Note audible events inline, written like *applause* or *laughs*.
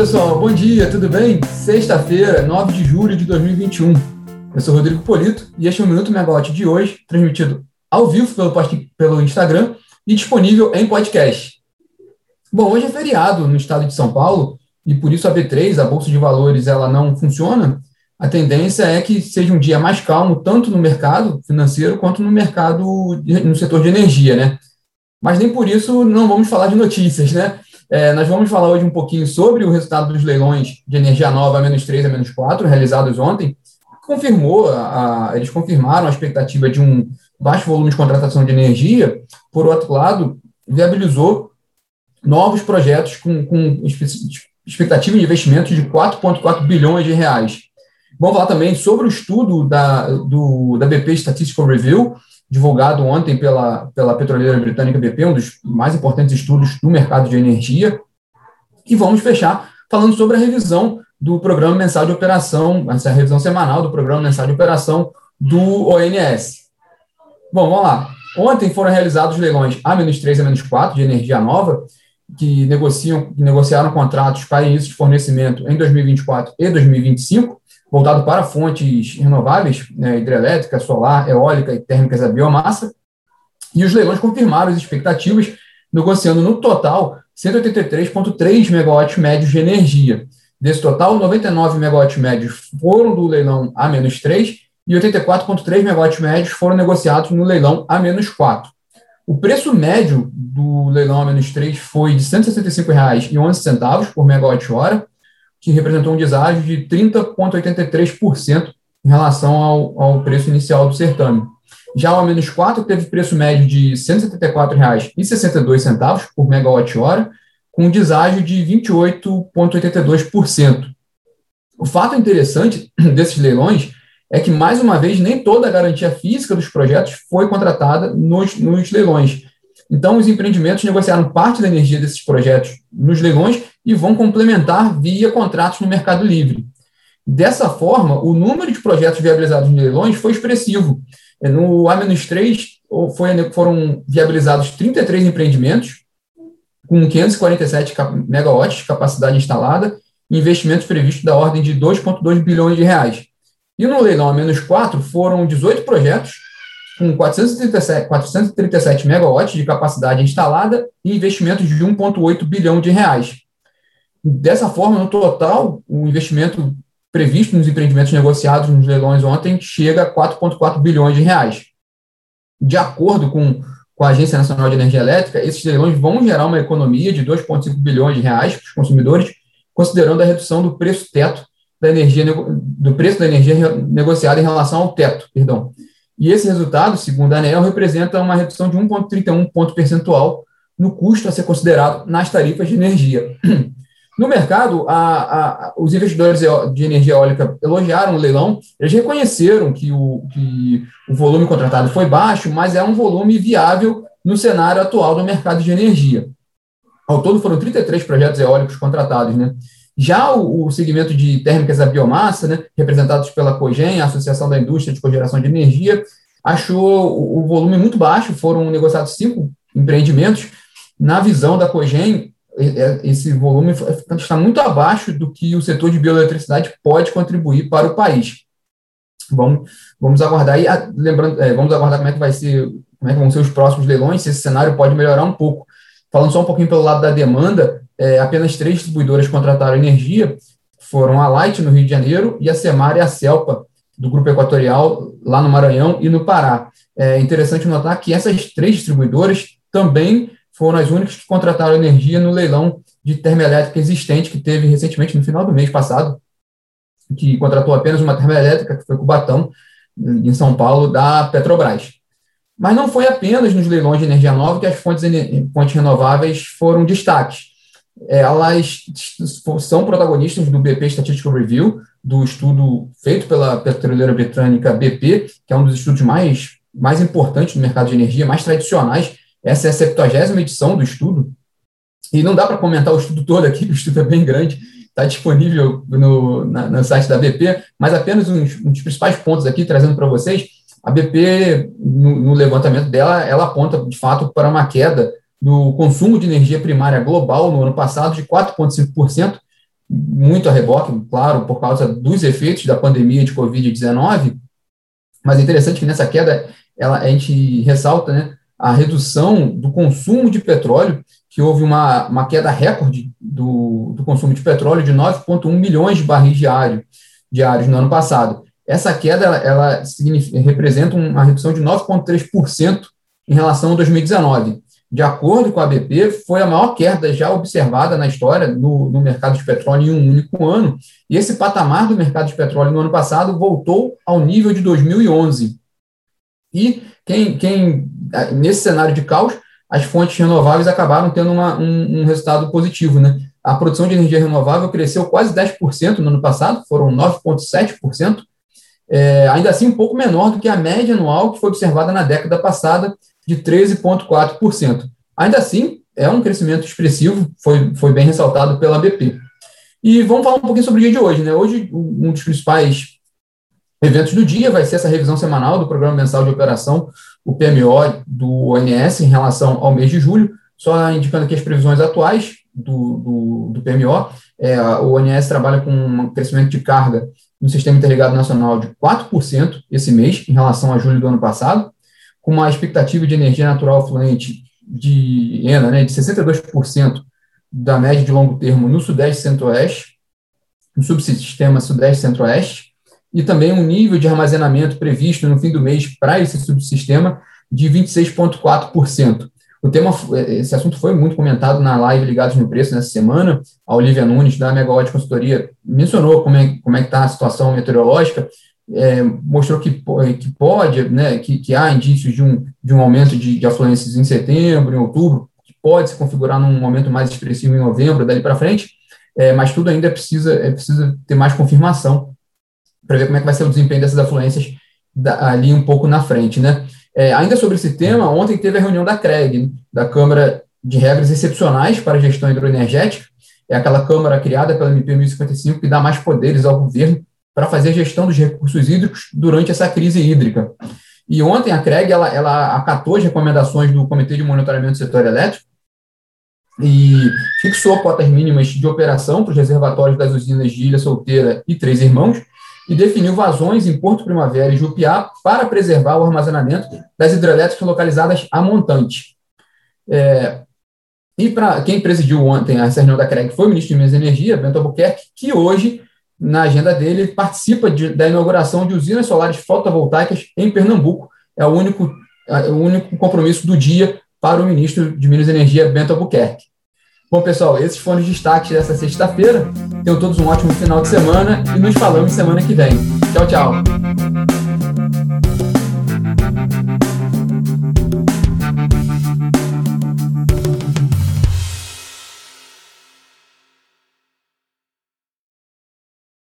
pessoal, bom dia, tudo bem? Sexta-feira, 9 de julho de 2021. Eu sou Rodrigo Polito e este é o Minuto Megawatt de hoje, transmitido ao vivo pelo, pelo Instagram e disponível em podcast. Bom, hoje é feriado no estado de São Paulo e por isso a B3, a Bolsa de Valores, ela não funciona. A tendência é que seja um dia mais calmo, tanto no mercado financeiro quanto no mercado, no setor de energia, né? Mas nem por isso não vamos falar de notícias, né? É, nós vamos falar hoje um pouquinho sobre o resultado dos leilões de energia nova a menos 3 a menos 4, realizados ontem. Confirmou, a, eles confirmaram a expectativa de um baixo volume de contratação de energia, por outro lado, viabilizou novos projetos com, com expectativa de investimento de 4,4 bilhões de reais. Vamos falar também sobre o estudo da, do, da BP Statistical Review, divulgado ontem pela, pela petroleira britânica BP, um dos mais importantes estudos do mercado de energia. E vamos fechar falando sobre a revisão do programa mensal de operação, essa revisão semanal do programa mensal de operação do ONS. Bom, vamos lá. Ontem foram realizados leilões A-3 e A-4 de energia nova, que negociam, que negociaram contratos para início de fornecimento em 2024 e 2025 voltado para fontes renováveis, né, hidrelétrica, solar, eólica e térmicas a biomassa, e os leilões confirmaram as expectativas, negociando no total 183,3 megawatts médios de energia. Desse total, 99 megawatts médios foram do leilão A-3 e 84,3 megawatts médios foram negociados no leilão A-4. O preço médio do leilão A-3 foi de R$ 165,11 por megawatt-hora, que representou um deságio de 30,83% em relação ao, ao preço inicial do certame. Já o A-4 teve preço médio de R$ 174,62 por megawatt-hora, com um deságio de 28,82%. O fato interessante *clears throat* desses leilões é que, mais uma vez, nem toda a garantia física dos projetos foi contratada nos, nos leilões. Então, os empreendimentos negociaram parte da energia desses projetos nos leilões e vão complementar via contratos no mercado livre. Dessa forma, o número de projetos viabilizados em leilões foi expressivo. No A-3 foram viabilizados 33 empreendimentos, com 547 megawatts de capacidade instalada, investimentos previstos da ordem de 2,2 bilhões de reais. E no leilão A-4 foram 18 projetos, com 437, 437 megawatts de capacidade instalada e investimentos de 1,8 bilhão de reais. Dessa forma, no total, o investimento previsto nos empreendimentos negociados nos leilões ontem chega a 4,4 bilhões de reais. De acordo com, com a Agência Nacional de Energia Elétrica, esses leilões vão gerar uma economia de 2,5 bilhões de reais para os consumidores, considerando a redução do preço teto da energia do preço da energia negociada em relação ao teto, perdão. E esse resultado, segundo a ANEL, representa uma redução de 1,31 ponto percentual no custo a ser considerado nas tarifas de energia. *clears throat* No mercado, a, a, os investidores de energia eólica elogiaram o leilão, eles reconheceram que o, que o volume contratado foi baixo, mas é um volume viável no cenário atual do mercado de energia. Ao todo, foram 33 projetos eólicos contratados. Né? Já o, o segmento de térmicas a biomassa, né, representados pela COGEN, a Associação da Indústria de Cogeração de Energia, achou o, o volume muito baixo, foram negociados cinco empreendimentos. Na visão da COGEN, é, esse volume está muito abaixo do que o setor de bioeletricidade pode contribuir para o país. Vamos, vamos aguardar aí, lembrando, é, vamos aguardar como é que vai ser, como é que vão ser os próximos leilões, se esse cenário pode melhorar um pouco. Falando só um pouquinho pelo lado da demanda, é, apenas três distribuidoras contrataram energia, foram a Light no Rio de Janeiro e a Semar e a Celpa do Grupo Equatorial lá no Maranhão e no Pará. É interessante notar que essas três distribuidoras também foram as únicas que contrataram energia no leilão de termoelétrica existente que teve recentemente, no final do mês passado, que contratou apenas uma termoelétrica, que foi Cubatão, em São Paulo, da Petrobras. Mas não foi apenas nos leilões de energia nova que as fontes, fontes renováveis foram destaques. Elas são protagonistas do BP Statistical Review, do estudo feito pela petroleira britânica BP, que é um dos estudos mais, mais importantes do mercado de energia, mais tradicionais. Essa é a 70 edição do estudo, e não dá para comentar o estudo todo aqui, *laughs* o estudo é bem grande, está disponível no, na, no site da BP, mas apenas uns, dos principais pontos aqui, trazendo para vocês, a BP, no, no, levantamento dela, ela aponta, de fato, para uma queda do consumo de energia primária global no ano passado de 4,5%, muito a reboque, claro, por causa dos efeitos da pandemia de Covid-19, mas é interessante que nessa queda ela, a gente ressalta né, a redução do consumo de petróleo, que houve uma, uma queda recorde do, do consumo de petróleo de 9,1 milhões de barris diário, diários no ano passado. Essa queda ela, ela representa uma redução de 9,3% em relação a 2019 de acordo com a BP, foi a maior queda já observada na história no, no, mercado de petróleo em um único ano. E esse patamar do mercado de petróleo no ano passado voltou ao nível de 2011. E quem, quem nesse cenário de caos, as fontes renováveis acabaram tendo uma, um, um, resultado positivo. Né? A produção de energia renovável cresceu quase 10% no ano passado, foram 9,7%. É, ainda assim, um pouco menor do que a média anual que foi observada na década passada, de 13,4%. Ainda assim, é um crescimento expressivo, foi, foi bem ressaltado pela BP. E vamos falar um pouquinho sobre o dia de hoje. Né? Hoje, um dos principais eventos do dia vai ser essa revisão semanal do Programa Mensal de Operação, o PMO do ONS, em relação ao mês de julho. Só indicando aqui as previsões atuais do, do, do PMO. É, o ONS trabalha com um crescimento de carga no Sistema Interligado Nacional de 4% esse mês, em relação a julho do ano passado com uma expectativa de energia natural fluente de ENA, né, de 62% da média de longo termo no Sudeste Centro-Oeste, no subsistema Sudeste Centro-Oeste, e também um nível de armazenamento previsto no fim do mês para esse subsistema de 26,4%. O tema, esse assunto foi muito comentado na live Ligados no Preço nessa semana. A Olivia Nunes, da Megawatt Consultoria, mencionou como é, como é que está a situação meteorológica é, mostrou que, que pode, né, que, que há indícios de um, de um aumento de, de afluências em setembro, em outubro, que pode se configurar num momento mais expressivo em novembro, dali para frente, é, mas tudo ainda precisa, é, precisa ter mais confirmação para ver como é que vai ser o desempenho dessas afluências da, ali um pouco na frente, né? É, ainda sobre esse tema, ontem teve a reunião da CREG, da Câmara de Regras Excepcionais para a Gestão Hidroenergética, é aquela Câmara criada pela MP 1055 que dá mais poderes ao governo para fazer gestão dos recursos hídricos durante essa crise hídrica. E ontem a CREG ela, ela acatou as recomendações do Comitê de Monitoramento do Setor Elétrico e fixou cotas mínimas de operação para os reservatórios das usinas de Ilha Solteira e Três Irmãos e definiu vazões em Porto Primavera e Jupiá para preservar o armazenamento das hidrelétricas localizadas a montante. É, e para quem presidiu ontem a reunião da CREG foi o ministro de Minas e Energia, Bento Albuquerque, que hoje na agenda dele, ele participa de, da inauguração de usinas solares fotovoltaicas em Pernambuco. É o único, é o único compromisso do dia para o ministro de Minas e Energia, Bento Albuquerque. Bom, pessoal, esses foram os destaques dessa sexta-feira. Tenham todos um ótimo final de semana e nos falamos semana que vem. Tchau, tchau.